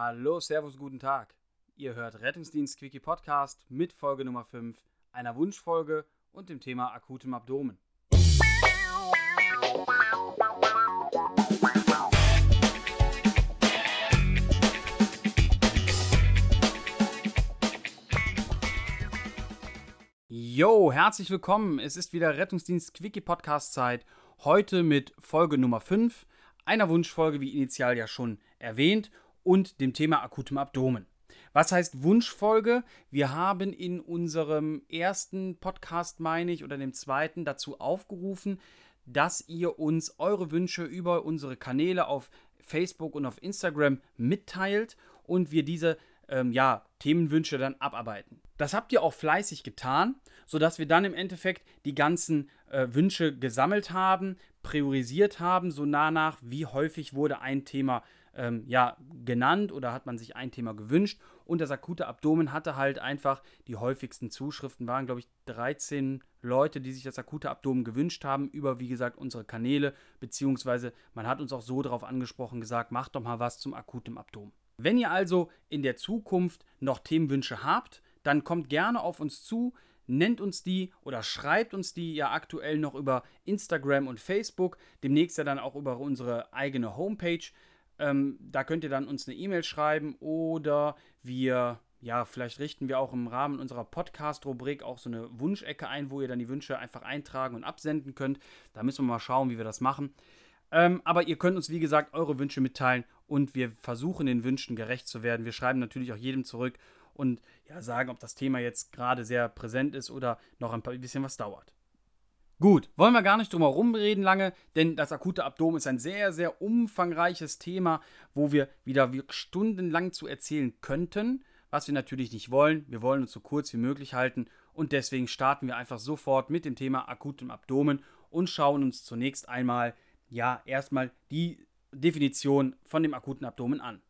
Hallo, Servus, guten Tag. Ihr hört Rettungsdienst Quickie Podcast mit Folge Nummer 5, einer Wunschfolge und dem Thema akutem Abdomen. Yo, herzlich willkommen. Es ist wieder Rettungsdienst Quickie Podcast Zeit. Heute mit Folge Nummer 5, einer Wunschfolge, wie initial ja schon erwähnt, und dem Thema akutem Abdomen. Was heißt Wunschfolge? Wir haben in unserem ersten Podcast, meine ich, oder dem zweiten dazu aufgerufen, dass ihr uns eure Wünsche über unsere Kanäle auf Facebook und auf Instagram mitteilt und wir diese ähm, ja, Themenwünsche dann abarbeiten. Das habt ihr auch fleißig getan, sodass wir dann im Endeffekt die ganzen äh, Wünsche gesammelt haben, priorisiert haben, so nah nach, wie häufig wurde ein Thema ähm, ja, genannt oder hat man sich ein Thema gewünscht. Und das akute Abdomen hatte halt einfach die häufigsten Zuschriften, waren glaube ich 13 Leute, die sich das akute Abdomen gewünscht haben, über wie gesagt unsere Kanäle, beziehungsweise man hat uns auch so darauf angesprochen, gesagt, macht doch mal was zum akuten Abdomen. Wenn ihr also in der Zukunft noch Themenwünsche habt, dann kommt gerne auf uns zu, nennt uns die oder schreibt uns die ja aktuell noch über Instagram und Facebook, demnächst ja dann auch über unsere eigene Homepage. Ähm, da könnt ihr dann uns eine E-Mail schreiben oder wir, ja, vielleicht richten wir auch im Rahmen unserer Podcast-Rubrik auch so eine Wunschecke ein, wo ihr dann die Wünsche einfach eintragen und absenden könnt. Da müssen wir mal schauen, wie wir das machen. Ähm, aber ihr könnt uns, wie gesagt, eure Wünsche mitteilen und wir versuchen den Wünschen gerecht zu werden. Wir schreiben natürlich auch jedem zurück und ja, sagen, ob das Thema jetzt gerade sehr präsent ist oder noch ein bisschen was dauert. Gut, wollen wir gar nicht drum herum reden lange, denn das akute Abdomen ist ein sehr, sehr umfangreiches Thema, wo wir wieder stundenlang zu erzählen könnten, was wir natürlich nicht wollen. Wir wollen uns so kurz wie möglich halten und deswegen starten wir einfach sofort mit dem Thema akutem Abdomen und schauen uns zunächst einmal, ja, erstmal die Definition von dem akuten Abdomen an.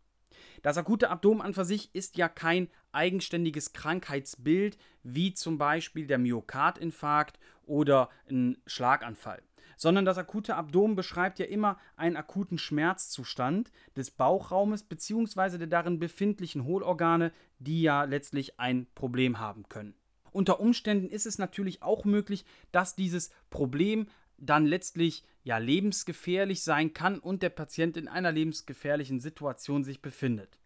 Das akute Abdomen an für sich ist ja kein eigenständiges Krankheitsbild, wie zum Beispiel der Myokardinfarkt oder ein Schlaganfall, sondern das akute Abdomen beschreibt ja immer einen akuten Schmerzzustand des Bauchraumes bzw. der darin befindlichen Hohlorgane, die ja letztlich ein Problem haben können. Unter Umständen ist es natürlich auch möglich, dass dieses Problem dann letztlich ja lebensgefährlich sein kann und der Patient in einer lebensgefährlichen Situation sich befindet.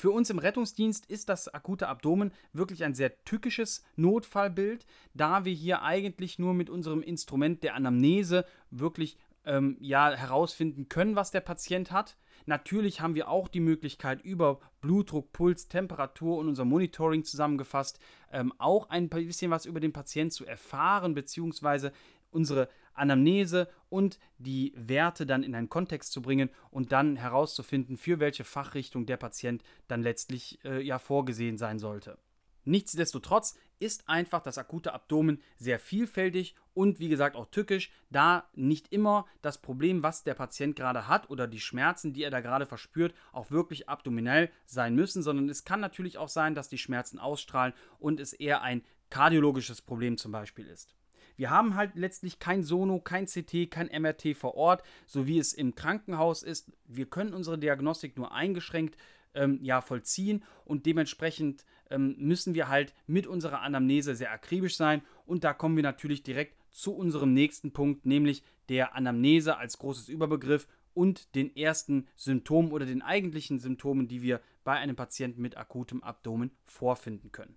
Für uns im Rettungsdienst ist das akute Abdomen wirklich ein sehr tückisches Notfallbild, da wir hier eigentlich nur mit unserem Instrument der Anamnese wirklich ähm, ja, herausfinden können, was der Patient hat. Natürlich haben wir auch die Möglichkeit, über Blutdruck, Puls, Temperatur und unser Monitoring zusammengefasst, ähm, auch ein bisschen was über den Patienten zu erfahren, beziehungsweise unsere Anamnese und die Werte dann in einen Kontext zu bringen und dann herauszufinden, für welche Fachrichtung der Patient dann letztlich äh, ja vorgesehen sein sollte. Nichtsdestotrotz ist einfach das akute Abdomen sehr vielfältig und wie gesagt auch tückisch, da nicht immer das Problem, was der Patient gerade hat oder die Schmerzen, die er da gerade verspürt, auch wirklich abdominell sein müssen, sondern es kann natürlich auch sein, dass die Schmerzen ausstrahlen und es eher ein kardiologisches Problem zum Beispiel ist. Wir haben halt letztlich kein Sono, kein CT, kein MRT vor Ort, so wie es im Krankenhaus ist. Wir können unsere Diagnostik nur eingeschränkt ähm, ja, vollziehen und dementsprechend ähm, müssen wir halt mit unserer Anamnese sehr akribisch sein und da kommen wir natürlich direkt zu unserem nächsten Punkt, nämlich der Anamnese als großes Überbegriff und den ersten Symptomen oder den eigentlichen Symptomen, die wir bei einem Patienten mit akutem Abdomen vorfinden können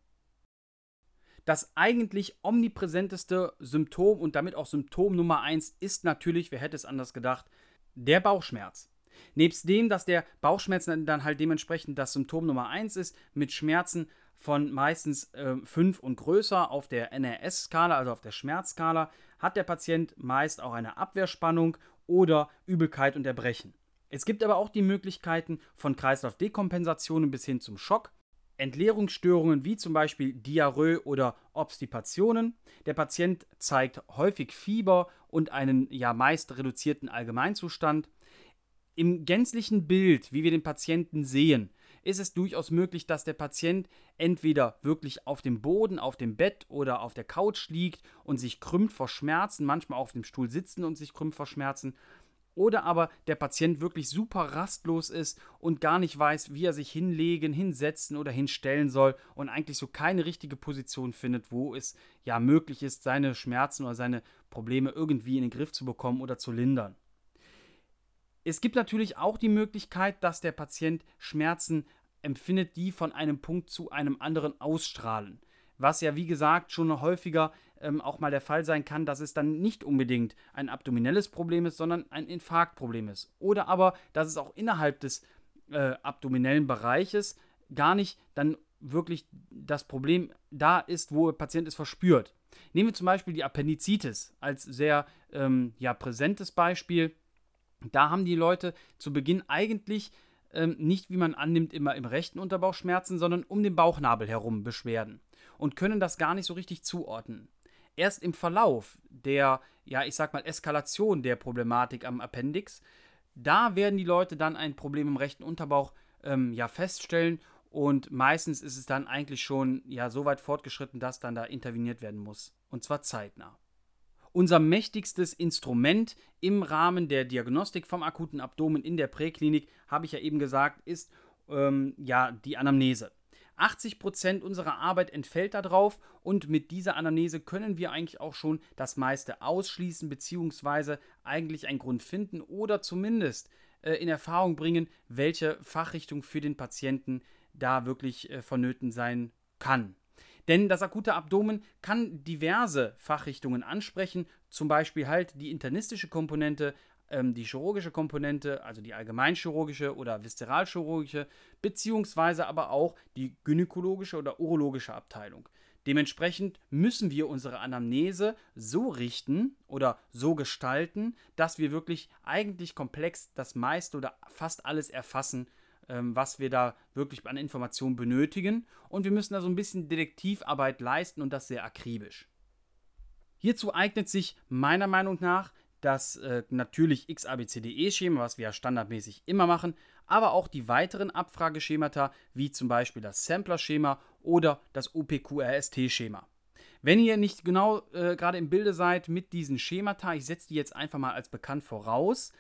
das eigentlich omnipräsenteste Symptom und damit auch Symptom Nummer 1 ist natürlich, wer hätte es anders gedacht, der Bauchschmerz. Nebst dem, dass der Bauchschmerz dann halt dementsprechend das Symptom Nummer 1 ist, mit Schmerzen von meistens 5 äh, und größer auf der NRS-Skala, also auf der Schmerzskala, hat der Patient meist auch eine Abwehrspannung oder Übelkeit und Erbrechen. Es gibt aber auch die Möglichkeiten von Kreislaufdekompensationen bis hin zum Schock Entleerungsstörungen wie zum Beispiel Diarrhoe oder Obstipationen. Der Patient zeigt häufig Fieber und einen ja meist reduzierten Allgemeinzustand. Im gänzlichen Bild, wie wir den Patienten sehen, ist es durchaus möglich, dass der Patient entweder wirklich auf dem Boden, auf dem Bett oder auf der Couch liegt und sich krümmt vor Schmerzen, manchmal auf dem Stuhl sitzen und sich krümmt vor Schmerzen Oder aber der Patient wirklich super rastlos ist und gar nicht weiß, wie er sich hinlegen, hinsetzen oder hinstellen soll und eigentlich so keine richtige Position findet, wo es ja möglich ist, seine Schmerzen oder seine Probleme irgendwie in den Griff zu bekommen oder zu lindern. Es gibt natürlich auch die Möglichkeit, dass der Patient Schmerzen empfindet, die von einem Punkt zu einem anderen ausstrahlen. Was ja, wie gesagt, schon häufiger ähm, auch mal der Fall sein kann, dass es dann nicht unbedingt ein abdominelles Problem ist, sondern ein Infarktproblem ist. Oder aber, dass es auch innerhalb des äh, abdominellen Bereiches gar nicht dann wirklich das Problem da ist, wo der Patient es verspürt. Nehmen wir zum Beispiel die Appendizitis als sehr ähm, ja, präsentes Beispiel. Da haben die Leute zu Beginn eigentlich ähm, nicht, wie man annimmt, immer im rechten Unterbauch Schmerzen, sondern um den Bauchnabel herum Beschwerden und können das gar nicht so richtig zuordnen. Erst im Verlauf der, ja, ich sag mal, Eskalation der Problematik am Appendix, da werden die Leute dann ein Problem im rechten Unterbauch ähm, ja feststellen und meistens ist es dann eigentlich schon ja so weit fortgeschritten, dass dann da interveniert werden muss und zwar zeitnah. Unser mächtigstes Instrument im Rahmen der Diagnostik vom akuten Abdomen in der Präklinik, habe ich ja eben gesagt, ist ähm, ja die Anamnese. 80 Prozent unserer Arbeit entfällt darauf und mit dieser Anamnese können wir eigentlich auch schon das meiste ausschließen bzw. eigentlich einen Grund finden oder zumindest äh, in Erfahrung bringen, welche Fachrichtung für den Patienten da wirklich äh, vonnöten sein kann. Denn das akute Abdomen kann diverse Fachrichtungen ansprechen, zum Beispiel halt die internistische Komponente, ähm, die chirurgische Komponente, also die allgemeinchirurgische oder viszeralchirurgische, beziehungsweise aber auch die gynäkologische oder urologische Abteilung. Dementsprechend müssen wir unsere Anamnese so richten oder so gestalten, dass wir wirklich eigentlich komplex das meiste oder fast alles erfassen, ähm, was wir da wirklich an Informationen benötigen. Und wir müssen da so ein bisschen Detektivarbeit leisten und das sehr akribisch. Hierzu eignet sich meiner Meinung nach das äh, natürlich XABCDE-Schema, was wir ja standardmäßig immer machen, aber auch die weiteren Abfrageschemata, wie zum Beispiel das Sampler-Schema oder das UPQRST-Schema. Wenn ihr nicht genau äh, gerade im Bilde seid mit diesen Schemata, ich setze die jetzt einfach mal als bekannt voraus.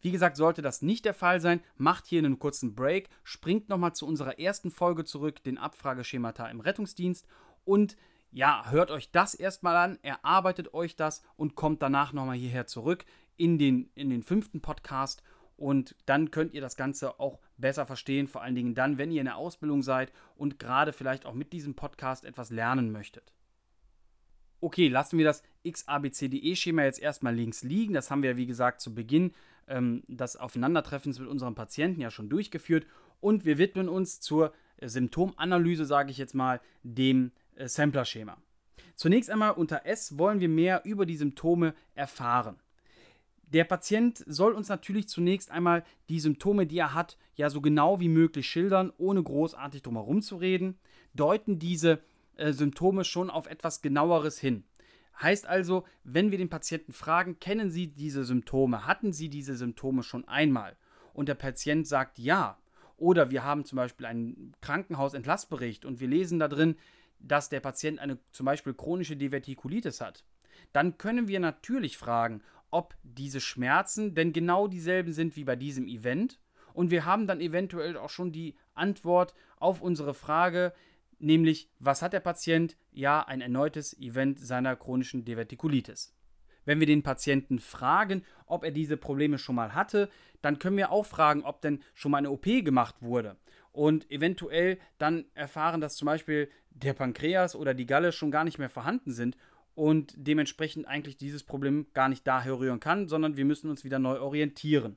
Wie gesagt, sollte das nicht der Fall sein, macht hier einen kurzen Break, springt nochmal zu unserer ersten Folge zurück, den Abfrageschemata im Rettungsdienst und ja, hört euch das erstmal an, erarbeitet euch das und kommt danach nochmal hierher zurück in den, in den fünften Podcast und dann könnt ihr das Ganze auch besser verstehen, vor allen Dingen dann, wenn ihr in der Ausbildung seid und gerade vielleicht auch mit diesem Podcast etwas lernen möchtet. Okay, lassen wir das XABCDE-Schema jetzt erstmal links liegen. Das haben wir, wie gesagt, zu Beginn ähm, des Aufeinandertreffens mit unserem Patienten ja schon durchgeführt. Und wir widmen uns zur Symptomanalyse, sage ich jetzt mal, dem äh, Sampler-Schema. Zunächst einmal unter S wollen wir mehr über die Symptome erfahren. Der Patient soll uns natürlich zunächst einmal die Symptome, die er hat, ja so genau wie möglich schildern, ohne großartig drumherum zu reden, deuten diese äh, Symptome schon auf etwas genaueres hin. Heißt also, wenn wir den Patienten fragen, kennen Sie diese Symptome, hatten Sie diese Symptome schon einmal? Und der Patient sagt ja. Oder wir haben zum Beispiel einen Krankenhausentlassbericht und wir lesen da drin, dass der Patient eine zum Beispiel chronische Divertikulitis hat, dann können wir natürlich fragen, ob diese Schmerzen denn genau dieselben sind wie bei diesem Event. Und wir haben dann eventuell auch schon die Antwort auf unsere Frage, nämlich was hat der Patient? Ja, ein erneutes Event seiner chronischen Divertikulitis. Wenn wir den Patienten fragen, ob er diese Probleme schon mal hatte, dann können wir auch fragen, ob denn schon mal eine OP gemacht wurde. Und eventuell dann erfahren, dass zum Beispiel der Pankreas oder die Galle schon gar nicht mehr vorhanden sind und dementsprechend eigentlich dieses Problem gar nicht daher rühren kann, sondern wir müssen uns wieder neu orientieren.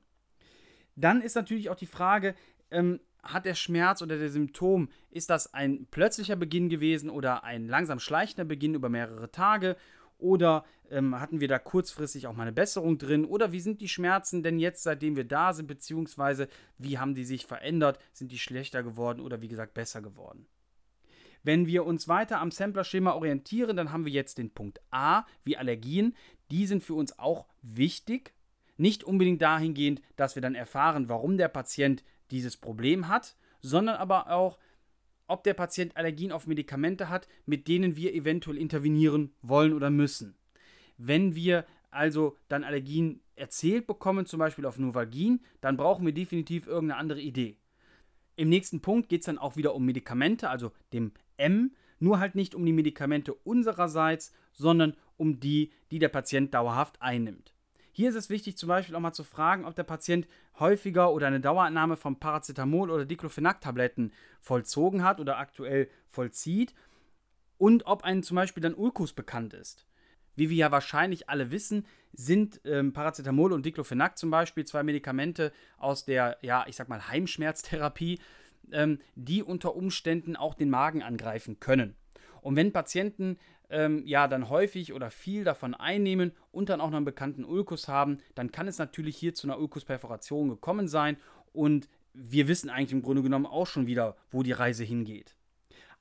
Dann ist natürlich auch die Frage, ähm, hat der Schmerz oder der Symptom, ist das ein plötzlicher Beginn gewesen oder ein langsam schleichender Beginn über mehrere Tage? Oder ähm, hatten wir da kurzfristig auch mal eine Besserung drin? Oder wie sind die Schmerzen denn jetzt, seitdem wir da sind? Beziehungsweise wie haben die sich verändert? Sind die schlechter geworden oder wie gesagt besser geworden? Wenn wir uns weiter am Sampler-Schema orientieren, dann haben wir jetzt den Punkt A, wie Allergien. Die sind für uns auch wichtig. Nicht unbedingt dahingehend, dass wir dann erfahren, warum der Patient dieses Problem hat, sondern aber auch, ob der Patient Allergien auf Medikamente hat, mit denen wir eventuell intervenieren wollen oder müssen. Wenn wir also dann Allergien erzählt bekommen, zum Beispiel auf Novalgin, dann brauchen wir definitiv irgendeine andere Idee. Im nächsten Punkt geht es dann auch wieder um Medikamente, also dem M, nur halt nicht um die Medikamente unsererseits, sondern um die, die der Patient dauerhaft einnimmt. Hier ist es wichtig, zum Beispiel auch mal zu fragen, ob der Patient häufiger oder eine Dauerannahme von Paracetamol oder Diclofenac-Tabletten vollzogen hat oder aktuell vollzieht und ob einem zum Beispiel dann Ulkus bekannt ist. Wie wir ja wahrscheinlich alle wissen, sind ähm, Paracetamol und Diclofenac zum Beispiel zwei Medikamente aus der, ja, ich sag mal, Heimschmerztherapie, ähm, die unter Umständen auch den Magen angreifen können. Und wenn Patienten ähm, ja dann häufig oder viel davon einnehmen und dann auch noch einen bekannten Ulkus haben, dann kann es natürlich hier zu einer Ulkusperforation gekommen sein und wir wissen eigentlich im Grunde genommen auch schon wieder, wo die Reise hingeht.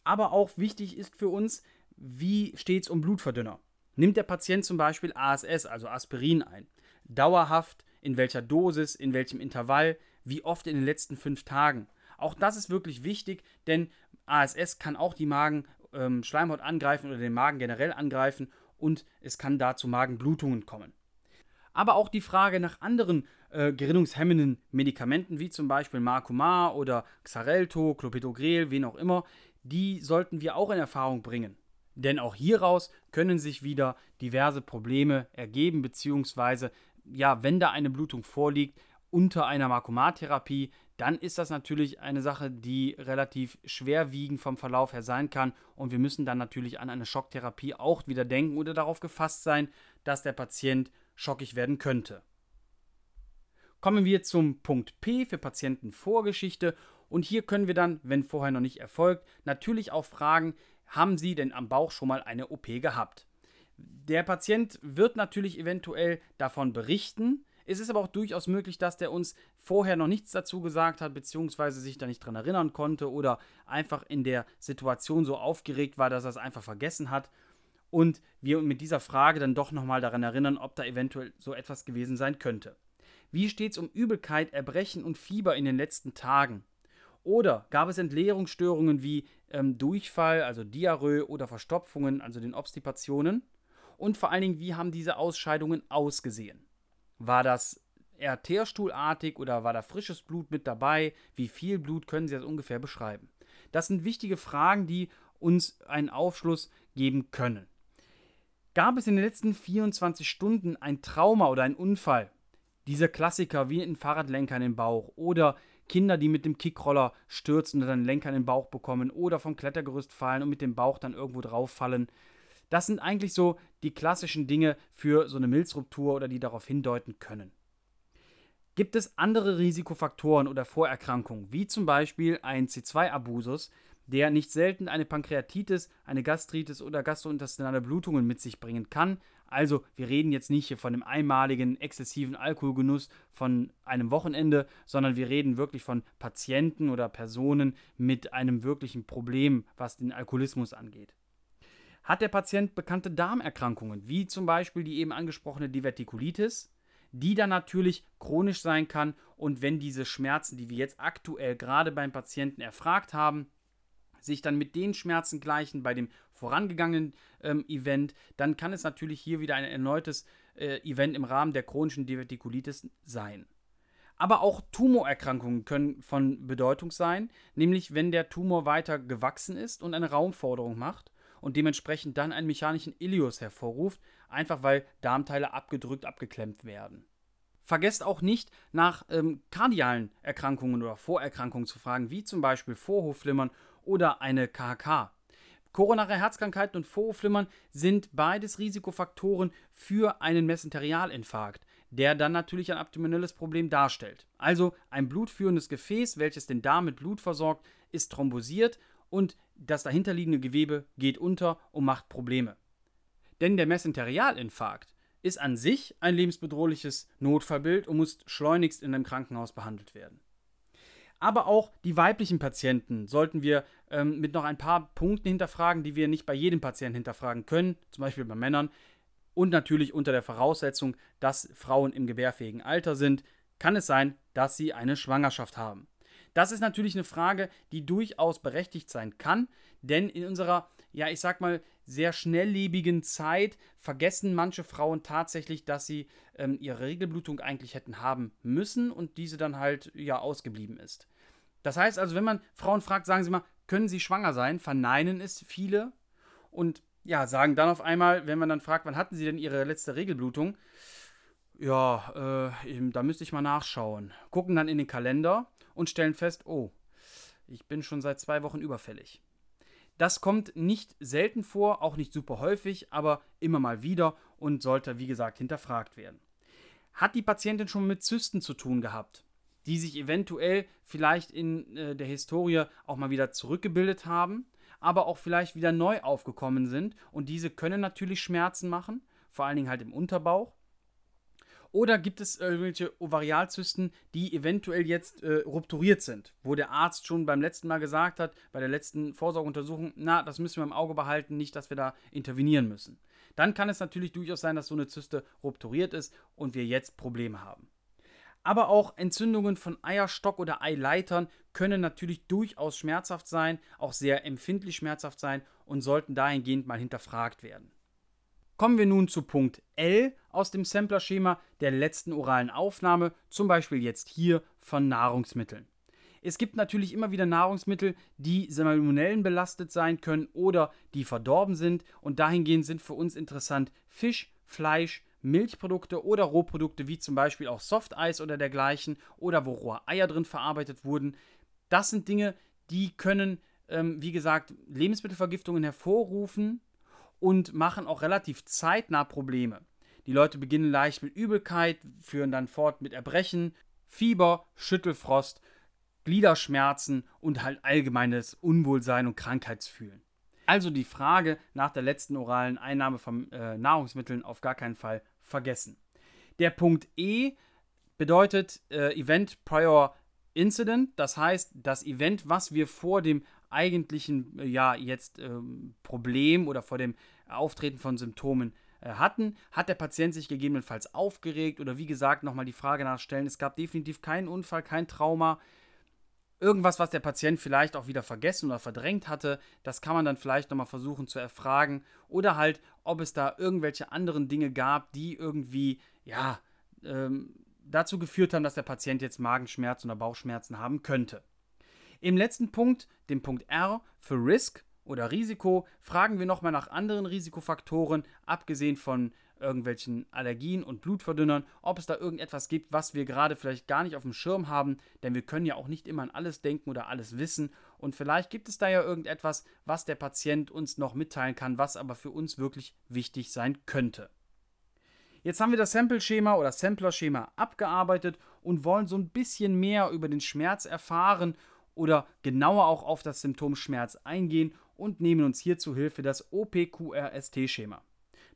Aber auch wichtig ist für uns, wie steht es um Blutverdünner? Nimmt der Patient zum Beispiel ASS, also Aspirin ein? Dauerhaft, in welcher Dosis, in welchem Intervall, wie oft in den letzten fünf Tagen? Auch das ist wirklich wichtig, denn ASS kann auch die Magenschleimhaut ähm, angreifen oder den Magen generell angreifen und es kann da zu Magenblutungen kommen. Aber auch die Frage nach anderen äh, gerinnungshemmenden Medikamenten, wie zum Beispiel Marcumar oder Xarelto, Clopidogrel, wen auch immer, die sollten wir auch in Erfahrung bringen. Denn auch hieraus können sich wieder diverse Probleme ergeben, beziehungsweise, ja, wenn da eine Blutung vorliegt, unter einer Markomatherapie, dann ist das natürlich eine Sache, die relativ schwerwiegend vom Verlauf her sein kann. Und wir müssen dann natürlich an eine Schocktherapie auch wieder denken oder darauf gefasst sein, dass der Patient schockig werden könnte. Kommen wir zum Punkt P für Patientenvorgeschichte. Und hier können wir dann, wenn vorher noch nicht erfolgt, natürlich auch fragen, haben Sie denn am Bauch schon mal eine OP gehabt? Der Patient wird natürlich eventuell davon berichten, es ist aber auch durchaus möglich, dass der uns vorher noch nichts dazu gesagt hat, beziehungsweise sich da nicht dran erinnern konnte oder einfach in der Situation so aufgeregt war, dass er es einfach vergessen hat. Und wir mit dieser Frage dann doch nochmal daran erinnern, ob da eventuell so etwas gewesen sein könnte. Wie steht es um Übelkeit, Erbrechen und Fieber in den letzten Tagen? Oder gab es Entleerungsstörungen wie ähm, Durchfall, also Diarrhoe oder Verstopfungen, also den Obstipationen? Und vor allen Dingen, wie haben diese Ausscheidungen ausgesehen? War das eher teerstuhlartig oder war da frisches Blut mit dabei? Wie viel Blut können Sie das ungefähr beschreiben? Das sind wichtige Fragen, die uns einen Aufschluss geben können. Gab es in den letzten 24 Stunden ein Trauma oder einen Unfall? Diese Klassiker wie ein Fahrradlenker in den Bauch oder Kinder, die mit dem Kickroller stürzen und dann einen Lenker in den Bauch bekommen oder vom Klettergerüst fallen und mit dem Bauch dann irgendwo drauf fallen. Das sind eigentlich so die klassischen Dinge für so eine Milzruptur oder die darauf hindeuten können. Gibt es andere Risikofaktoren oder Vorerkrankungen, wie zum Beispiel ein C2-Abusus, der nicht selten eine Pankreatitis, eine Gastritis oder gastrointestinale Blutungen mit sich bringen kann. Also, wir reden jetzt nicht hier von einem einmaligen exzessiven Alkoholgenuss von einem Wochenende, sondern wir reden wirklich von Patienten oder Personen mit einem wirklichen Problem, was den Alkoholismus angeht. Hat der Patient bekannte Darmerkrankungen, wie zum Beispiel die eben angesprochene Divertikulitis, die dann natürlich chronisch sein kann und wenn diese Schmerzen, die wir jetzt aktuell gerade beim Patienten erfragt haben, sich dann mit den Schmerzen gleichen bei dem vorangegangenen ähm, Event, dann kann es natürlich hier wieder ein erneutes äh, Event im Rahmen der chronischen Divertikulitis sein. Aber auch Tumorerkrankungen können von Bedeutung sein, nämlich wenn der Tumor weiter gewachsen ist und eine Raumforderung macht und dementsprechend dann einen mechanischen Ilius hervorruft, einfach weil Darmteile abgedrückt, abgeklemmt werden. Vergesst auch nicht, nach ähm, kardialen Erkrankungen oder Vorerkrankungen zu fragen, wie zum Beispiel Vorhofflimmern oder eine KHK. Koronare Herzkrankheiten und Vorhofflimmern sind beides Risikofaktoren für einen Mesenterialinfarkt, der dann natürlich ein abdominelles Problem darstellt. Also ein blutführendes Gefäß, welches den Darm mit Blut versorgt, ist thrombosiert und das dahinterliegende Gewebe geht unter und macht Probleme. Denn der Mesenterialinfarkt ist an sich ein lebensbedrohliches Notfallbild und muss schleunigst in einem Krankenhaus behandelt werden. Aber auch die weiblichen Patienten sollten wir ähm, mit noch ein paar Punkten hinterfragen, die wir nicht bei jedem Patienten hinterfragen können, zum Beispiel bei Männern. Und natürlich unter der Voraussetzung, dass Frauen im gebärfähigen Alter sind, kann es sein, dass sie eine Schwangerschaft haben. Das ist natürlich eine Frage, die durchaus berechtigt sein kann, denn in unserer, ja, ich sag mal, sehr schnelllebigen Zeit vergessen manche Frauen tatsächlich, dass sie ähm, ihre Regelblutung eigentlich hätten haben müssen und diese dann halt ja ausgeblieben ist. Das heißt also, wenn man Frauen fragt, sagen sie mal, können sie schwanger sein? Verneinen es viele und ja, sagen dann auf einmal, wenn man dann fragt, wann hatten sie denn ihre letzte Regelblutung? Ja, äh, da müsste ich mal nachschauen. Gucken dann in den Kalender und stellen fest, oh, ich bin schon seit zwei Wochen überfällig. Das kommt nicht selten vor, auch nicht super häufig, aber immer mal wieder und sollte, wie gesagt, hinterfragt werden. Hat die Patientin schon mit Zysten zu tun gehabt, die sich eventuell vielleicht in äh, der Historie auch mal wieder zurückgebildet haben, aber auch vielleicht wieder neu aufgekommen sind und diese können natürlich Schmerzen machen, vor allen Dingen halt im Unterbauch. Oder gibt es irgendwelche Ovarialzysten, die eventuell jetzt äh, rupturiert sind, wo der Arzt schon beim letzten Mal gesagt hat, bei der letzten Vorsorgeuntersuchung, na, das müssen wir im Auge behalten, nicht, dass wir da intervenieren müssen. Dann kann es natürlich durchaus sein, dass so eine Zyste rupturiert ist und wir jetzt Probleme haben. Aber auch Entzündungen von Eierstock oder Eileitern können natürlich durchaus schmerzhaft sein, auch sehr empfindlich schmerzhaft sein und sollten dahingehend mal hinterfragt werden. Kommen wir nun zu Punkt L aus dem Sampler-Schema der letzten oralen Aufnahme, zum Beispiel jetzt hier von Nahrungsmitteln. Es gibt natürlich immer wieder Nahrungsmittel, die Salmonellen belastet sein können oder die verdorben sind und dahingehend sind für uns interessant Fisch, Fleisch, Milchprodukte oder Rohprodukte wie zum Beispiel auch Softeis oder dergleichen oder wo rohe Eier drin verarbeitet wurden. Das sind Dinge, die können, ähm, wie gesagt, Lebensmittelvergiftungen hervorrufen und machen auch relativ zeitnah Probleme. Die Leute beginnen leicht mit Übelkeit, führen dann fort mit Erbrechen, Fieber, Schüttelfrost, Gliederschmerzen und halt allgemeines Unwohlsein und Krankheitsfühlen. Also die Frage nach der letzten oralen Einnahme von äh, Nahrungsmitteln auf gar keinen Fall vergessen. Der Punkt E bedeutet äh, Event Prior Incident, das heißt das Event, was wir vor dem eigentlichen, äh, ja, jetzt ähm, Problem oder vor dem Auftreten von Symptomen äh, hatten, hat der Patient sich gegebenenfalls aufgeregt oder wie gesagt nochmal die Frage nachstellen, es gab definitiv keinen Unfall, kein Trauma, irgendwas, was der Patient vielleicht auch wieder vergessen oder verdrängt hatte, das kann man dann vielleicht nochmal versuchen zu erfragen oder halt, ob es da irgendwelche anderen Dinge gab, die irgendwie, ja, ähm, dazu geführt haben, dass der Patient jetzt Magenschmerzen oder Bauchschmerzen haben könnte. Im letzten Punkt, dem Punkt R für Risk oder Risiko, fragen wir nochmal nach anderen Risikofaktoren, abgesehen von irgendwelchen Allergien und Blutverdünnern, ob es da irgendetwas gibt, was wir gerade vielleicht gar nicht auf dem Schirm haben, denn wir können ja auch nicht immer an alles denken oder alles wissen und vielleicht gibt es da ja irgendetwas, was der Patient uns noch mitteilen kann, was aber für uns wirklich wichtig sein könnte. Jetzt haben wir das Sample-Schema oder Sampler-Schema abgearbeitet und wollen so ein bisschen mehr über den Schmerz erfahren oder genauer auch auf das Symptom Schmerz eingehen und nehmen uns hier zu Hilfe das OPQRST-Schema.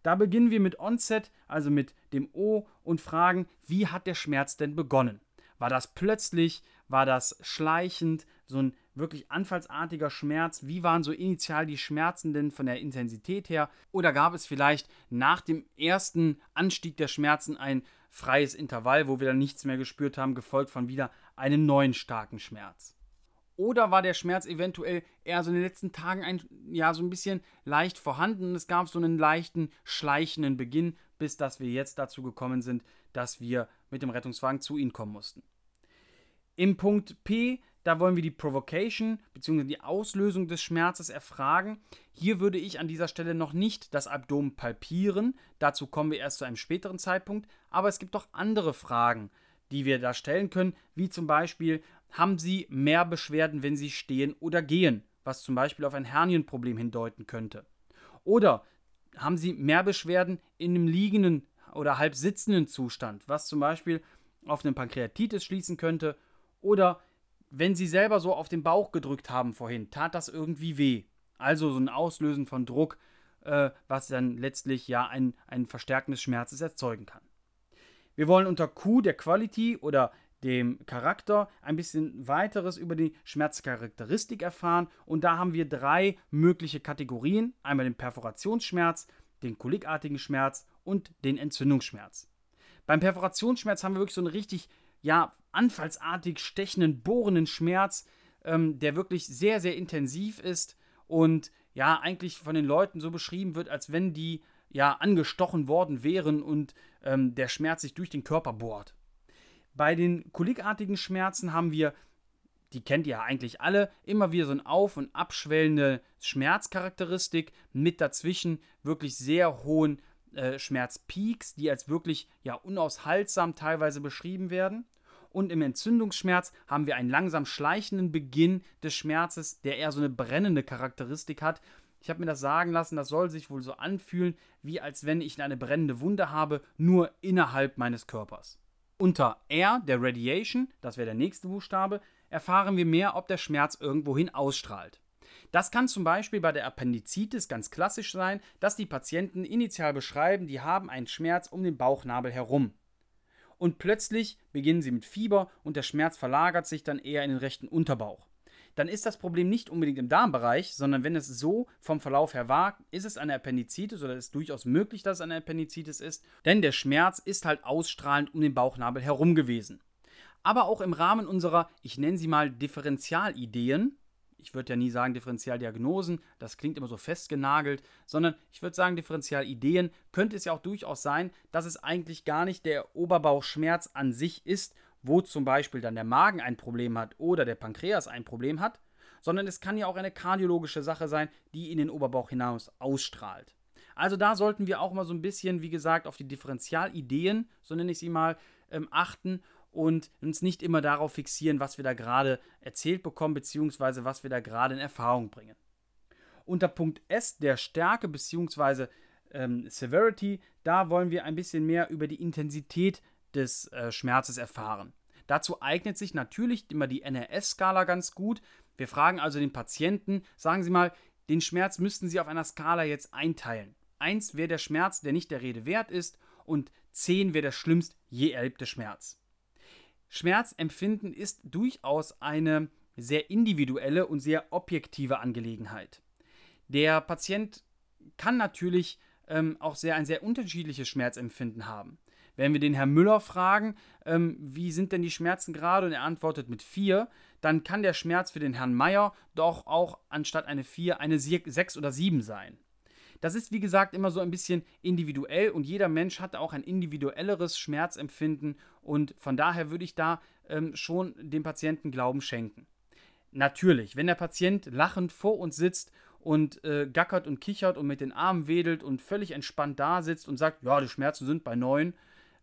Da beginnen wir mit Onset, also mit dem O, und fragen, wie hat der Schmerz denn begonnen? War das plötzlich? War das schleichend? So ein wirklich anfallsartiger Schmerz? Wie waren so initial die Schmerzen denn von der Intensität her? Oder gab es vielleicht nach dem ersten Anstieg der Schmerzen ein freies Intervall, wo wir dann nichts mehr gespürt haben, gefolgt von wieder einem neuen starken Schmerz? Oder war der Schmerz eventuell eher so in den letzten Tagen ein, ja, so ein bisschen leicht vorhanden es gab so einen leichten, schleichenden Beginn, bis dass wir jetzt dazu gekommen sind, dass wir mit dem Rettungswagen zu ihnen kommen mussten. Im Punkt P, da wollen wir die Provocation bzw. die Auslösung des Schmerzes erfragen. Hier würde ich an dieser Stelle noch nicht das Abdomen palpieren, dazu kommen wir erst zu einem späteren Zeitpunkt, aber es gibt auch andere Fragen, die wir da stellen können, wie zum Beispiel, haben sie mehr Beschwerden, wenn sie stehen oder gehen, was zum Beispiel auf ein Hernienproblem hindeuten könnte. Oder haben sie mehr Beschwerden in einem liegenden oder halb sitzenden Zustand, was zum Beispiel auf eine Pankreatitis schließen könnte. Oder wenn sie selber so auf den Bauch gedrückt haben vorhin, tat das irgendwie weh. Also so ein Auslösen von Druck, äh, was dann letztlich ja ein, ein Verstärken des Schmerzes erzeugen kann. Wir wollen unter Q der Quality oder dem Charakter ein bisschen weiteres über die Schmerzcharakteristik erfahren. Und da haben wir drei mögliche Kategorien. Einmal den Perforationsschmerz, den kolikartigen Schmerz und den Entzündungsschmerz. Beim Perforationsschmerz haben wir wirklich so einen richtig, ja, anfallsartig stechenden, bohrenden Schmerz, ähm, der wirklich sehr, sehr intensiv ist und ja, eigentlich von den Leuten so beschrieben wird, als wenn die ja angestochen worden wären und ähm, der Schmerz sich durch den Körper bohrt. Bei den kolikartigen Schmerzen haben wir, die kennt ihr ja eigentlich alle, immer wieder so ein auf- und abschwellende Schmerzcharakteristik mit dazwischen wirklich sehr hohen äh, Schmerzpeaks, die als wirklich ja unaushaltsam teilweise beschrieben werden. Und im Entzündungsschmerz haben wir einen langsam schleichenden Beginn des Schmerzes, der eher so eine brennende Charakteristik hat. Ich habe mir das sagen lassen, das soll sich wohl so anfühlen, wie als wenn ich eine brennende Wunde habe, nur innerhalb meines Körpers. Unter R, der Radiation, das wäre der nächste Buchstabe, erfahren wir mehr, ob der Schmerz irgendwohin ausstrahlt. Das kann zum Beispiel bei der Appendizitis ganz klassisch sein, dass die Patienten initial beschreiben, die haben einen Schmerz um den Bauchnabel herum und plötzlich beginnen sie mit Fieber und der Schmerz verlagert sich dann eher in den rechten Unterbauch. Dann ist das Problem nicht unbedingt im Darmbereich, sondern wenn es so vom Verlauf her war, ist es eine Appendizitis oder ist durchaus möglich, dass es eine Appendizitis ist, denn der Schmerz ist halt ausstrahlend um den Bauchnabel herum gewesen. Aber auch im Rahmen unserer, ich nenne sie mal Differentialideen, ich würde ja nie sagen Differentialdiagnosen, das klingt immer so festgenagelt, sondern ich würde sagen Differentialideen, könnte es ja auch durchaus sein, dass es eigentlich gar nicht der Oberbauchschmerz an sich ist, wo zum Beispiel dann der Magen ein Problem hat oder der Pankreas ein Problem hat, sondern es kann ja auch eine kardiologische Sache sein, die in den Oberbauch hinaus ausstrahlt. Also da sollten wir auch mal so ein bisschen, wie gesagt, auf die Differentialideen, so nenne ich sie mal, ähm, achten und uns nicht immer darauf fixieren, was wir da gerade erzählt bekommen, beziehungsweise was wir da gerade in Erfahrung bringen. Unter Punkt S der Stärke bzw. Ähm, Severity, da wollen wir ein bisschen mehr über die Intensität des äh, Schmerzes erfahren. Dazu eignet sich natürlich immer die NRS-Skala ganz gut. Wir fragen also den Patienten, sagen Sie mal, den Schmerz müssten Sie auf einer Skala jetzt einteilen. 1 wäre der Schmerz, der nicht der Rede wert ist, und 10 wäre der schlimmst je erlebte Schmerz. Schmerzempfinden ist durchaus eine sehr individuelle und sehr objektive Angelegenheit. Der Patient kann natürlich ähm, auch sehr ein sehr unterschiedliches Schmerzempfinden haben. Wenn wir den Herrn Müller fragen, ähm, wie sind denn die Schmerzen gerade und er antwortet mit 4, dann kann der Schmerz für den Herrn Meier doch auch anstatt eine 4 eine 6 oder 7 sein. Das ist wie gesagt immer so ein bisschen individuell und jeder Mensch hat auch ein individuelleres Schmerzempfinden und von daher würde ich da ähm, schon dem Patienten Glauben schenken. Natürlich, wenn der Patient lachend vor uns sitzt und äh, gackert und kichert und mit den Armen wedelt und völlig entspannt da sitzt und sagt, ja, die Schmerzen sind bei 9,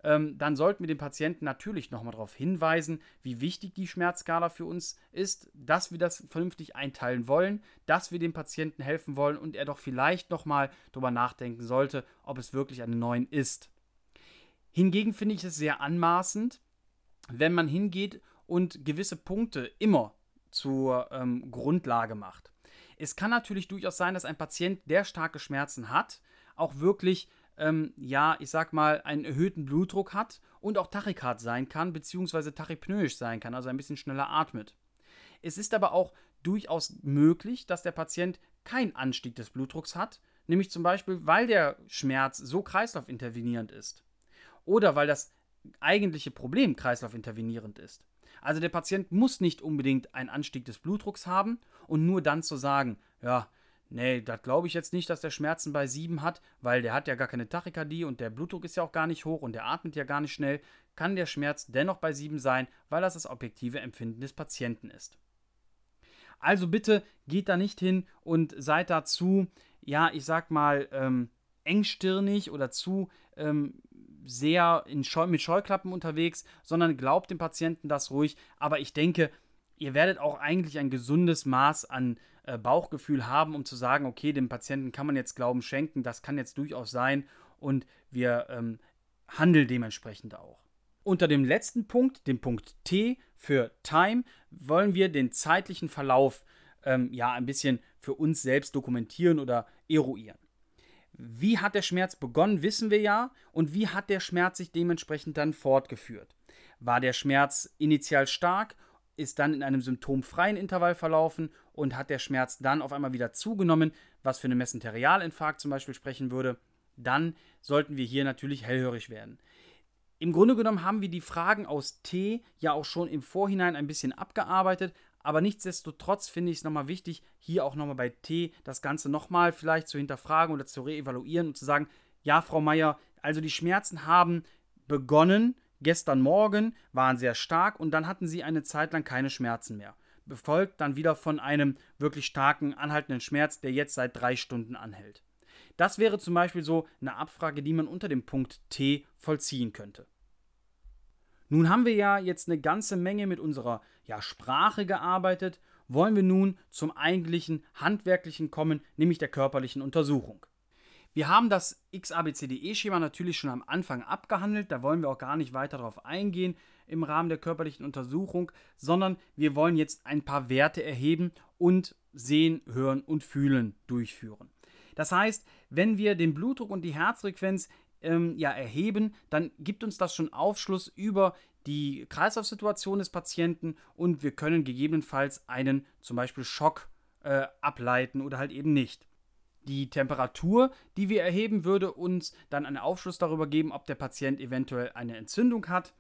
ähm, dann sollten wir den Patienten natürlich nochmal darauf hinweisen, wie wichtig die Schmerzskala für uns ist, dass wir das vernünftig einteilen wollen, dass wir dem Patienten helfen wollen und er doch vielleicht nochmal darüber nachdenken sollte, ob es wirklich eine 9 ist. Hingegen finde ich es sehr anmaßend, wenn man hingeht und gewisse Punkte immer zur ähm, Grundlage macht. Es kann natürlich durchaus sein, dass ein Patient, der starke Schmerzen hat, auch wirklich ähm, ja, ich sag mal, einen erhöhten Blutdruck hat und auch Tachykard sein kann, beziehungsweise tachypnoisch sein kann, also ein bisschen schneller atmet. Es ist aber auch durchaus möglich, dass der Patient keinen Anstieg des Blutdrucks hat, nämlich zum Beispiel, weil der Schmerz so kreislaufintervenierend ist oder weil das eigentliche Problem kreislaufintervenierend ist. Also der Patient muss nicht unbedingt einen Anstieg des Blutdrucks haben und nur dann zu sagen, ja, Nee, das glaube ich jetzt nicht, dass der Schmerzen bei 7 hat, weil der hat ja gar keine Tachykardie und der Blutdruck ist ja auch gar nicht hoch und der atmet ja gar nicht schnell, kann der Schmerz dennoch bei 7 sein, weil das das objektive Empfinden des Patienten ist. Also bitte geht da nicht hin und seid dazu, ja, ich sag mal, ähm, engstirnig oder zu ähm, sehr Scheu mit Scheuklappen unterwegs, sondern glaubt dem Patienten das ruhig. Aber ich denke, ihr werdet auch eigentlich ein gesundes Maß an äh, Bauchgefühl haben, um zu sagen, okay, dem Patienten kann man jetzt Glauben schenken, das kann jetzt durchaus sein und wir ähm, handeln dementsprechend auch. Unter dem letzten Punkt, dem Punkt T für Time, wollen wir den zeitlichen Verlauf ähm, ja ein bisschen für uns selbst dokumentieren oder eruieren. Wie hat der Schmerz begonnen, wissen wir ja, und wie hat der Schmerz sich dementsprechend dann fortgeführt? War der Schmerz initial stark ist dann in einem symptomfreien Intervall verlaufen und hat der Schmerz dann auf einmal wieder zugenommen, was für einen Mesenterialinfarkt zum Beispiel sprechen würde, dann sollten wir hier natürlich hellhörig werden. Im Grunde genommen haben wir die Fragen aus T ja auch schon im Vorhinein ein bisschen abgearbeitet, Aber nichtsdestotrotz finde ich es nochmal wichtig, hier auch nochmal bei T das Ganze nochmal vielleicht zu hinterfragen oder zu reevaluieren und zu sagen, ja, Frau Meier, also die Schmerzen haben begonnen, gestern Morgen waren sehr stark und dann hatten sie eine Zeit lang keine Schmerzen mehr. Befolgt dann wieder von einem wirklich starken, anhaltenden Schmerz, der jetzt seit drei Stunden anhält. Das wäre zum Beispiel so eine Abfrage, die man unter dem Punkt T vollziehen könnte. Nun haben wir ja jetzt eine ganze Menge mit unserer ja, Sprache gearbeitet, wollen wir nun zum eigentlichen handwerklichen kommen, nämlich der körperlichen Untersuchung. Wir haben das XABCDE-Schema natürlich schon am Anfang abgehandelt, da wollen wir auch gar nicht weiter darauf eingehen im Rahmen der körperlichen Untersuchung, sondern wir wollen jetzt ein paar Werte erheben und sehen, hören und fühlen durchführen. Das heißt, wenn wir den Blutdruck und die Herzfrequenz ähm, ja, erheben, dann gibt uns das schon Aufschluss über die Kreislaufsituation des Patienten und wir können gegebenenfalls einen zum Beispiel Schock äh, ableiten oder halt eben nicht. Die Temperatur, die wir erheben, würde uns dann einen Aufschluss darüber geben, ob der Patient eventuell eine Entzündung hat.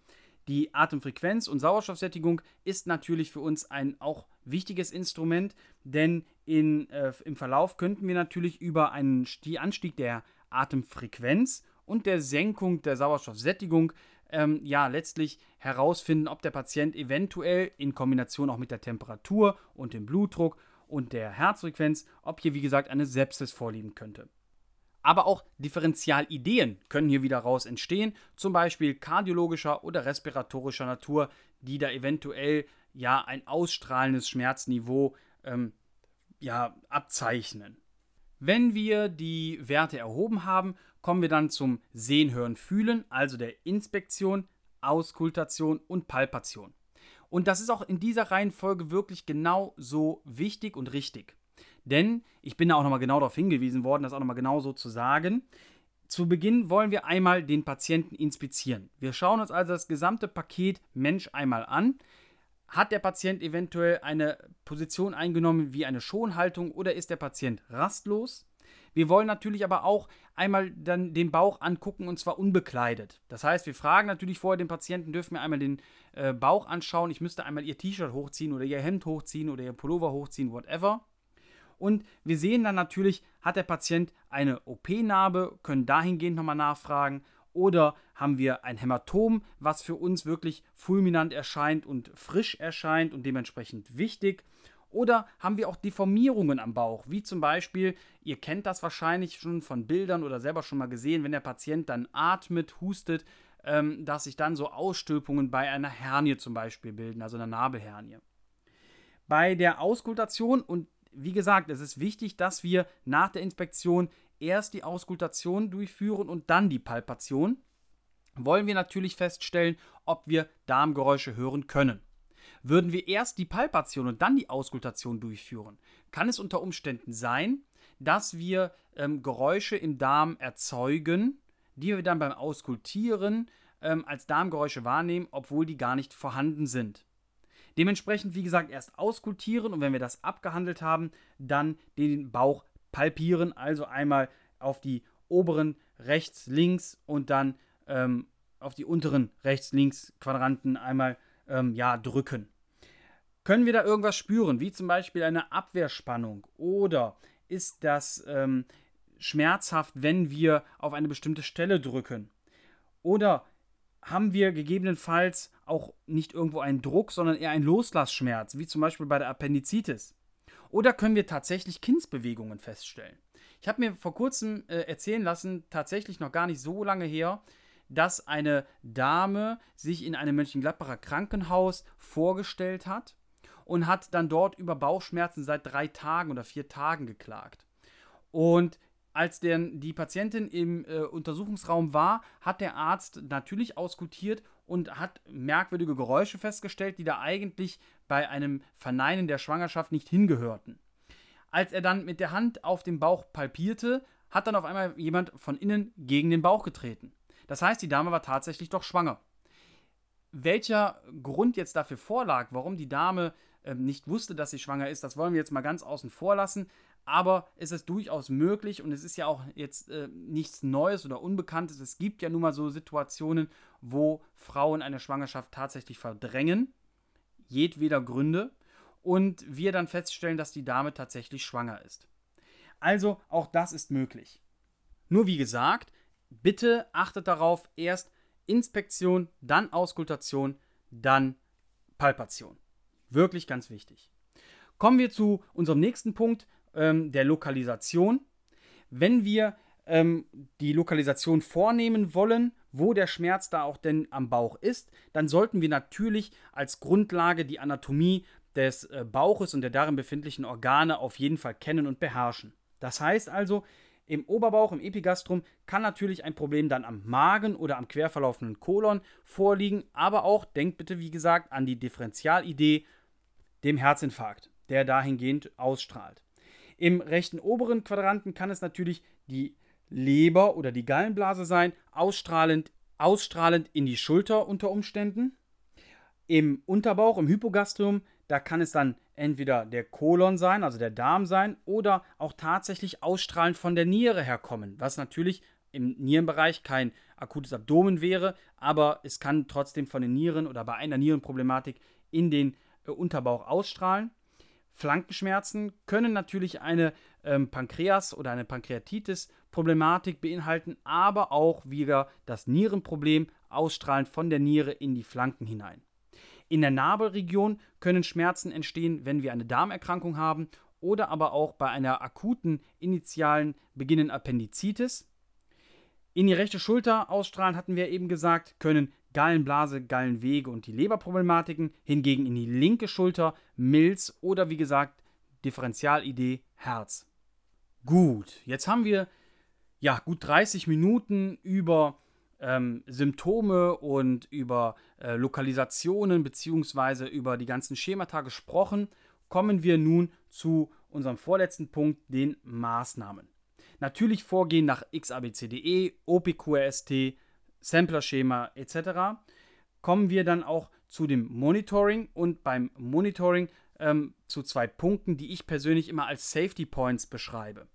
Die Atemfrequenz und Sauerstoffsättigung ist natürlich für uns ein auch wichtiges Instrument, denn in, äh, im Verlauf könnten wir natürlich über einen Anstieg der Atemfrequenz und der Senkung der Sauerstoffsättigung ähm, ja letztlich herausfinden, ob der Patient eventuell in Kombination auch mit der Temperatur und dem Blutdruck und der Herzfrequenz, ob hier wie gesagt eine Sepsis vorliegen könnte. Aber auch Differentialideen können hier wieder raus entstehen, zum Beispiel kardiologischer oder respiratorischer Natur, die da eventuell ja ein ausstrahlendes Schmerzniveau ähm, ja, abzeichnen. Wenn wir die Werte erhoben haben, kommen wir dann zum Sehen, Hören, Fühlen, also der Inspektion, Auskultation und Palpation. Und das ist auch in dieser Reihenfolge wirklich genau so wichtig und richtig. Denn ich bin da auch nochmal genau darauf hingewiesen worden, das auch nochmal genau so zu sagen. Zu Beginn wollen wir einmal den Patienten inspizieren. Wir schauen uns also das gesamte Paket Mensch einmal an. Hat der Patient eventuell eine Position eingenommen wie eine Schonhaltung oder ist der Patient rastlos? Wir wollen natürlich aber auch einmal dann den Bauch angucken und zwar unbekleidet. Das heißt, wir fragen natürlich vorher den Patienten, dürfen wir einmal den äh, Bauch anschauen. Ich müsste einmal ihr T-Shirt hochziehen oder ihr Hemd hochziehen oder ihr Pullover hochziehen, whatever. Und wir sehen dann natürlich, hat der Patient eine OP-Narbe, können dahingehend nochmal nachfragen. Oder haben wir ein Hämatom, was für uns wirklich fulminant erscheint und frisch erscheint und dementsprechend wichtig. Oder haben wir auch Deformierungen am Bauch, wie zum Beispiel, ihr kennt das wahrscheinlich schon von Bildern oder selber schon mal gesehen, wenn der Patient dann atmet, hustet, ähm, dass sich dann so Ausstülpungen bei einer Hernie zum Beispiel bilden, also einer Nabelhernie. Bei der Auskultation und wie gesagt, es ist wichtig, dass wir nach der Inspektion erst die Auskultation durchführen und dann die Palpation. Wollen wir natürlich feststellen, ob wir Darmgeräusche hören können. Würden wir erst die Palpation und dann die Auskultation durchführen, kann es unter Umständen sein, dass wir ähm, Geräusche im Darm erzeugen, die wir dann beim Auskultieren ähm, als Darmgeräusche wahrnehmen, obwohl die gar nicht vorhanden sind. Dementsprechend, wie gesagt, erst auskultieren und wenn wir das abgehandelt haben, dann den Bauch palpieren, also einmal auf die oberen rechts, links und dann ähm, auf die unteren rechts, links Quadranten einmal ähm, ja, drücken. Können wir da irgendwas spüren, wie zum Beispiel eine Abwehrspannung oder ist das ähm, schmerzhaft, wenn wir auf eine bestimmte Stelle drücken? Oder haben wir gegebenenfalls auch nicht irgendwo einen Druck, sondern eher einen Loslassschmerz, wie zum Beispiel bei der Appendizitis? Oder können wir tatsächlich Kindsbewegungen feststellen? Ich habe mir vor kurzem äh, erzählen lassen, tatsächlich noch gar nicht so lange her, dass eine Dame sich in einem Mönchengladbacher Krankenhaus vorgestellt hat und hat dann dort über Bauchschmerzen seit drei Tagen oder vier Tagen geklagt. Und als denn die Patientin im äh, Untersuchungsraum war, hat der Arzt natürlich auskultiert und hat merkwürdige Geräusche festgestellt, die da eigentlich bei einem Verneinen der Schwangerschaft nicht hingehörten. Als er dann mit der Hand auf dem Bauch palpierte, hat dann auf einmal jemand von innen gegen den Bauch getreten. Das heißt, die Dame war tatsächlich doch schwanger. Welcher Grund jetzt dafür vorlag, warum die Dame nicht wusste, dass sie schwanger ist, das wollen wir jetzt mal ganz außen vor lassen. Aber es ist durchaus möglich und es ist ja auch jetzt äh, nichts Neues oder Unbekanntes. Es gibt ja nun mal so Situationen, wo Frauen eine Schwangerschaft tatsächlich verdrängen. Jedweder Gründe. und wir dann feststellen, dass die Dame tatsächlich schwanger ist. Also auch das ist möglich. Nur wie gesagt, bitte achtet darauf, erst Inspektion, dann Auskultation, dann Palpation. Wirklich ganz wichtig. Kommen wir zu unserem nächsten Punkt, ähm, der Lokalisation. Wenn wir ähm, die Lokalisation vornehmen wollen, wo der Schmerz da auch denn am Bauch ist, dann sollten wir natürlich als Grundlage die Anatomie des äh, Bauches und der darin befindlichen Organe auf jeden Fall kennen und beherrschen. Das heißt also, im Oberbauch, im Epigastrum kann natürlich ein Problem dann am Magen oder am querverlaufenden Kolon vorliegen, aber auch, denkt bitte wie gesagt an die Differentialidee, dem Herzinfarkt, der dahingehend ausstrahlt. Im rechten oberen Quadranten kann es natürlich die Leber oder die Gallenblase sein, ausstrahlend, ausstrahlend in die Schulter unter Umständen. Im Unterbauch, im Hypogastrium, da kann es dann entweder der Kolon sein, also der Darm sein, oder auch tatsächlich ausstrahlend von der Niere herkommen, was natürlich im Nierenbereich kein akutes Abdomen wäre, aber es kann trotzdem von den Nieren oder bei einer Nierenproblematik in den Unterbauch ausstrahlen. Flankenschmerzen können natürlich eine ähm, Pankreas- oder eine Pankreatitis-Problematik beinhalten, aber auch wieder das Nierenproblem ausstrahlend von der Niere in die Flanken hinein. In der Nabelregion können Schmerzen entstehen, wenn wir eine Darmerkrankung haben oder aber auch bei einer akuten initialen beginnenden Appendizitis. In die rechte Schulter ausstrahlen, hatten wir eben gesagt, können Gallenblase, Gallenwege und die Leberproblematiken, hingegen in die linke Schulter Milz oder wie gesagt Differentialidee Herz. Gut, jetzt haben wir ja gut 30 Minuten über ähm, Symptome und über äh, Lokalisationen bzw. über die ganzen Schemata gesprochen, kommen wir nun zu unserem vorletzten Punkt, den Maßnahmen. Natürlich vorgehen nach XABCDE, OPQRST, Sampler-Schema etc. Kommen wir dann auch zu dem Monitoring und beim Monitoring ähm, zu zwei Punkten, die ich persönlich immer als Safety Points beschreibe.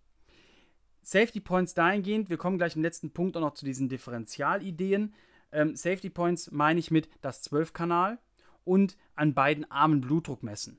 Safety Points dahingehend, wir kommen gleich im letzten Punkt auch noch zu diesen Differentialideen. Ähm, Safety Points meine ich mit das 12-Kanal und an beiden Armen Blutdruck messen.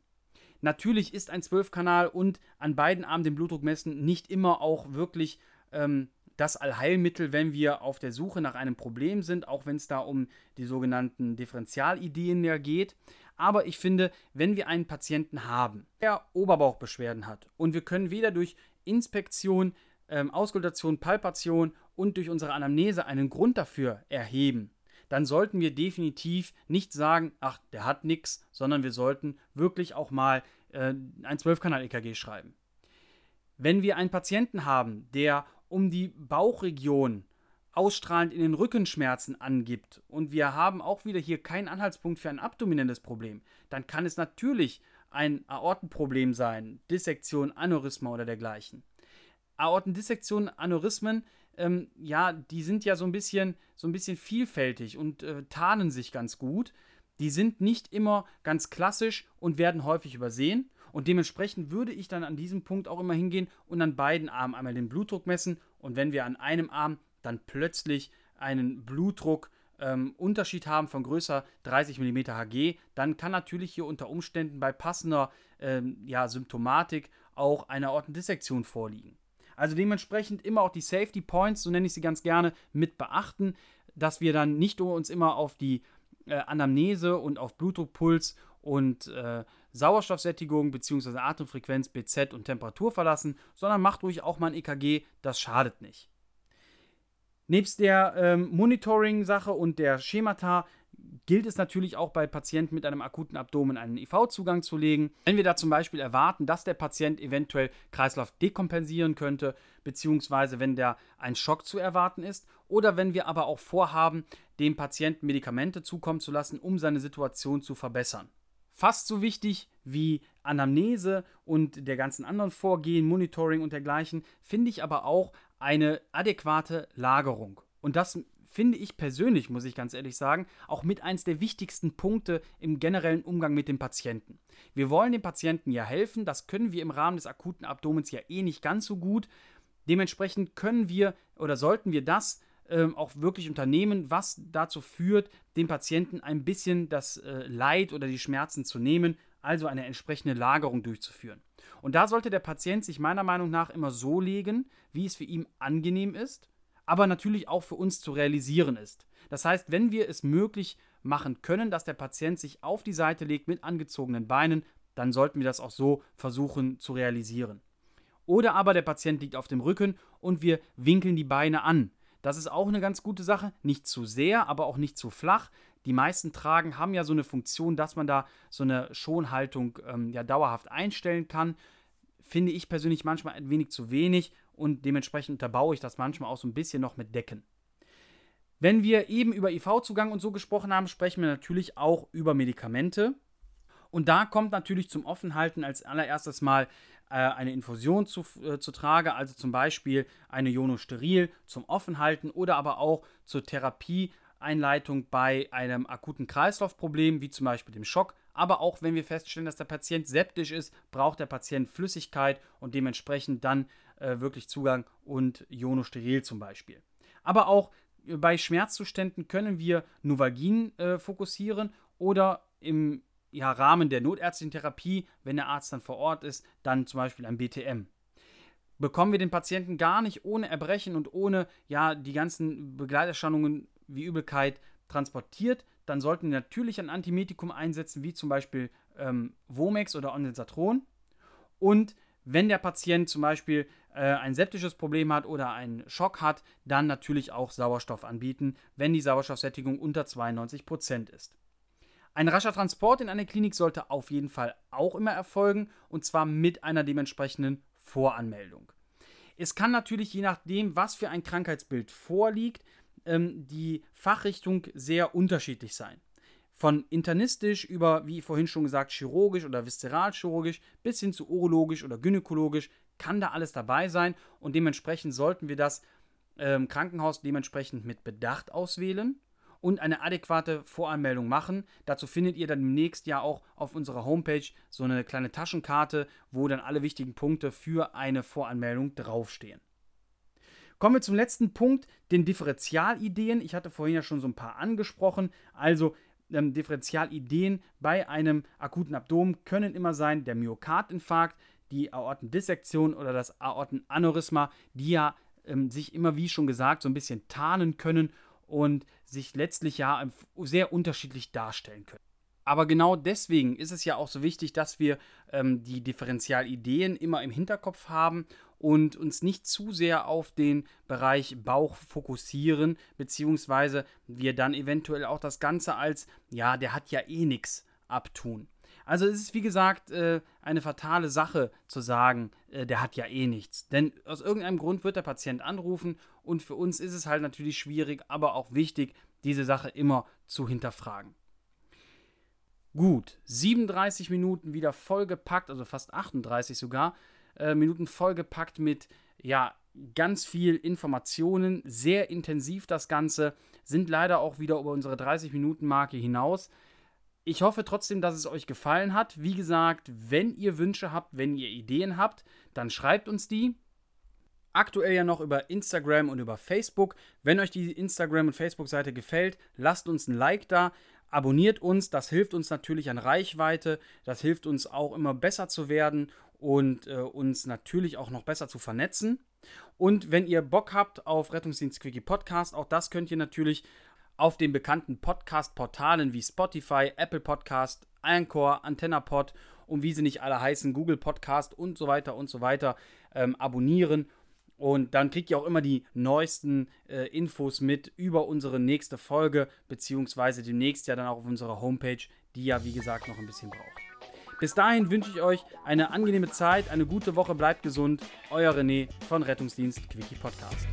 Natürlich ist ein 12-Kanal und an beiden Armen den Blutdruck messen nicht immer auch wirklich ähm, das Allheilmittel, wenn wir auf der Suche nach einem Problem sind, auch wenn es da um die sogenannten Differentialideen ja geht. Aber ich finde, wenn wir einen Patienten haben, der Oberbauchbeschwerden hat und wir können weder durch Inspektion ähm, Auskultation, Palpation und durch unsere Anamnese einen Grund dafür erheben, dann sollten wir definitiv nicht sagen, ach, der hat nichts, sondern wir sollten wirklich auch mal äh, ein 12-Kanal-EKG schreiben. Wenn wir einen Patienten haben, der um die Bauchregion ausstrahlend in den Rückenschmerzen angibt und wir haben auch wieder hier keinen Anhaltspunkt für ein abdominelles Problem, dann kann es natürlich ein Aortenproblem sein, Dissektion, Aneurysma oder dergleichen. Aortendissektionen, Aneurysmen, ähm, ja, die sind ja so ein bisschen, so ein bisschen vielfältig und äh, tarnen sich ganz gut. Die sind nicht immer ganz klassisch und werden häufig übersehen. Und dementsprechend würde ich dann an diesem Punkt auch immer hingehen und an beiden Armen einmal den Blutdruck messen. Und wenn wir an einem Arm dann plötzlich einen Blutdruckunterschied ähm, haben von größer 30 mm Hg, dann kann natürlich hier unter Umständen bei passender ähm, ja, Symptomatik auch eine Aortendissektion vorliegen. Also dementsprechend immer auch die Safety Points, so nenne ich sie ganz gerne, mit beachten, dass wir dann nicht uns immer auf die äh, Anamnese und auf Blutdruckpuls und äh, Sauerstoffsättigung bzw. Atemfrequenz, BZ und Temperatur verlassen, sondern macht ruhig auch mal ein EKG, das schadet nicht. Nebst der ähm, Monitoring-Sache und der Schemata gilt es natürlich auch bei Patienten mit einem akuten Abdomen einen IV-Zugang zu legen. Wenn wir da zum Beispiel erwarten, dass der Patient eventuell Kreislauf dekompensieren könnte, beziehungsweise wenn da ein Schock zu erwarten ist, oder wenn wir aber auch vorhaben, dem Patienten Medikamente zukommen zu lassen, um seine Situation zu verbessern. Fast so wichtig wie Anamnese und der ganzen anderen Vorgehen, Monitoring und dergleichen, finde ich aber auch eine adäquate Lagerung. Und das finde ich persönlich, muss ich ganz ehrlich sagen, auch mit eins der wichtigsten Punkte im generellen Umgang mit dem Patienten. Wir wollen dem Patienten ja helfen, das können wir im Rahmen des akuten Abdomens ja eh nicht ganz so gut. Dementsprechend können wir oder sollten wir das ähm, auch wirklich unternehmen, was dazu führt, dem Patienten ein bisschen das äh, Leid oder die Schmerzen zu nehmen. also eine entsprechende Lagerung durchzuführen. Und da sollte der Patient sich meiner Meinung nach immer so legen, wie es für ihn angenehm ist, aber natürlich auch für uns zu realisieren ist. Das heißt, wenn wir es möglich machen können, dass der Patient sich auf die Seite legt mit angezogenen Beinen, dann sollten wir das auch so versuchen zu realisieren. Oder aber der Patient liegt auf dem Rücken und wir winkeln die Beine an. Das ist auch eine ganz gute Sache. Nicht zu sehr, aber auch nicht zu flach. Die meisten Tragen haben ja so eine Funktion, dass man da so eine Schonhaltung ähm, ja dauerhaft einstellen kann. Finde ich persönlich manchmal ein wenig zu wenig und dementsprechend unterbaue ich das manchmal auch so ein bisschen noch mit Decken. Wenn wir eben über IV-Zugang und so gesprochen haben, sprechen wir natürlich auch über Medikamente. Und da kommt natürlich zum Offenhalten als allererstes mal äh, eine Infusion zu, äh, zu Trage, also zum Beispiel eine Ionosteril zum Offenhalten oder aber auch zur Therapieeinleitung bei einem akuten Kreislaufproblem, wie zum Beispiel dem Schock. Aber auch wenn wir feststellen, dass der Patient septisch ist, braucht der Patient Flüssigkeit und dementsprechend dann äh, wirklich Zugang und Ionosteril zum Beispiel. Aber auch bei Schmerzzuständen können wir Novalgin äh, fokussieren oder im ja, Rahmen der notärztlichen Therapie, wenn der Arzt dann vor Ort ist, dann zum Beispiel ein BTM. Bekommen wir den Patienten gar nicht ohne Erbrechen und ohne ja, die ganzen Begleiterscheinungen wie Übelkeit transportiert, dann sollten wir natürlich ein Antimedikum einsetzen, wie zum Beispiel ähm, Vomex oder Ondansetron. Und wenn der Patient zum Beispiel äh, ein septisches Problem hat oder einen Schock hat, dann natürlich auch Sauerstoff anbieten, wenn die Sauerstoffsättigung unter 92% ist. Ein rascher Transport in eine Klinik sollte auf jeden Fall auch immer erfolgen und zwar mit einer dementsprechenden Voranmeldung. Es kann natürlich je nachdem, was für ein Krankheitsbild vorliegt, ähm, die Fachrichtung sehr unterschiedlich sein. Von internistisch über, wie vorhin schon gesagt, chirurgisch oder viszeralchirurgisch bis hin zu urologisch oder gynäkologisch kann da alles dabei sein und dementsprechend sollten wir das ähm, Krankenhaus dementsprechend mit Bedacht auswählen und eine adäquate Voranmeldung machen. Dazu findet ihr dann demnächst ja auch auf unserer Homepage so eine kleine Taschenkarte, wo dann alle wichtigen Punkte für eine Voranmeldung draufstehen. Kommen wir zum letzten Punkt, den Differentialideen. Ich hatte vorhin ja schon so ein paar angesprochen. Also ähm, Differentialideen bei einem akuten Abdomen können immer sein der Myokardinfarkt, die Aortendissektion oder das Aortenaneurysma, die ja ähm, sich immer, wie schon gesagt, so ein bisschen tarnen können und sich letztlich ja sehr unterschiedlich darstellen können. Aber genau deswegen ist es ja auch so wichtig, dass wir ähm, die Differentialideen immer im Hinterkopf haben und uns nicht zu sehr auf den Bereich Bauch fokussieren, beziehungsweise wir dann eventuell auch das Ganze als, ja, der hat ja eh nichts abtun. Also es ist wie gesagt äh, eine fatale Sache zu sagen, äh, der hat ja eh nichts. Denn aus irgendeinem Grund wird der Patient anrufen und für uns ist es halt natürlich schwierig, aber auch wichtig, diese Sache immer zu hinterfragen. Gut, 37 Minuten wieder vollgepackt, also fast 38 sogar, äh, Minuten vollgepackt mit, ja, ganz viel Informationen, sehr intensiv das Ganze, sind leider auch wieder über unsere 30-Minuten-Marke hinaus. Ich hoffe trotzdem, dass es euch gefallen hat. Wie gesagt, wenn ihr Wünsche habt, wenn ihr Ideen habt, dann schreibt uns die. Aktuell ja noch über Instagram und über Facebook. Wenn euch die Instagram- und Facebook-Seite gefällt, lasst uns ein Like da. Abonniert uns, das hilft uns natürlich an Reichweite, das hilft uns auch immer besser zu werden und äh, uns natürlich auch noch besser zu vernetzen. Und wenn ihr Bock habt auf Rettungsdienst Quickie Podcast, auch das könnt ihr natürlich auf den bekannten Podcast-Portalen wie Spotify, Apple Podcast, Anchor, AntennaPod und wie sie nicht alle heißen, Google Podcast und so weiter und so weiter ähm, abonnieren. Und dann kriegt ihr auch immer die neuesten äh, Infos mit über unsere nächste Folge, beziehungsweise demnächst ja dann auch auf unserer Homepage, die ja wie gesagt noch ein bisschen braucht. Bis dahin wünsche ich euch eine angenehme Zeit, eine gute Woche, bleibt gesund. Euer René von Rettungsdienst Quickie Podcast.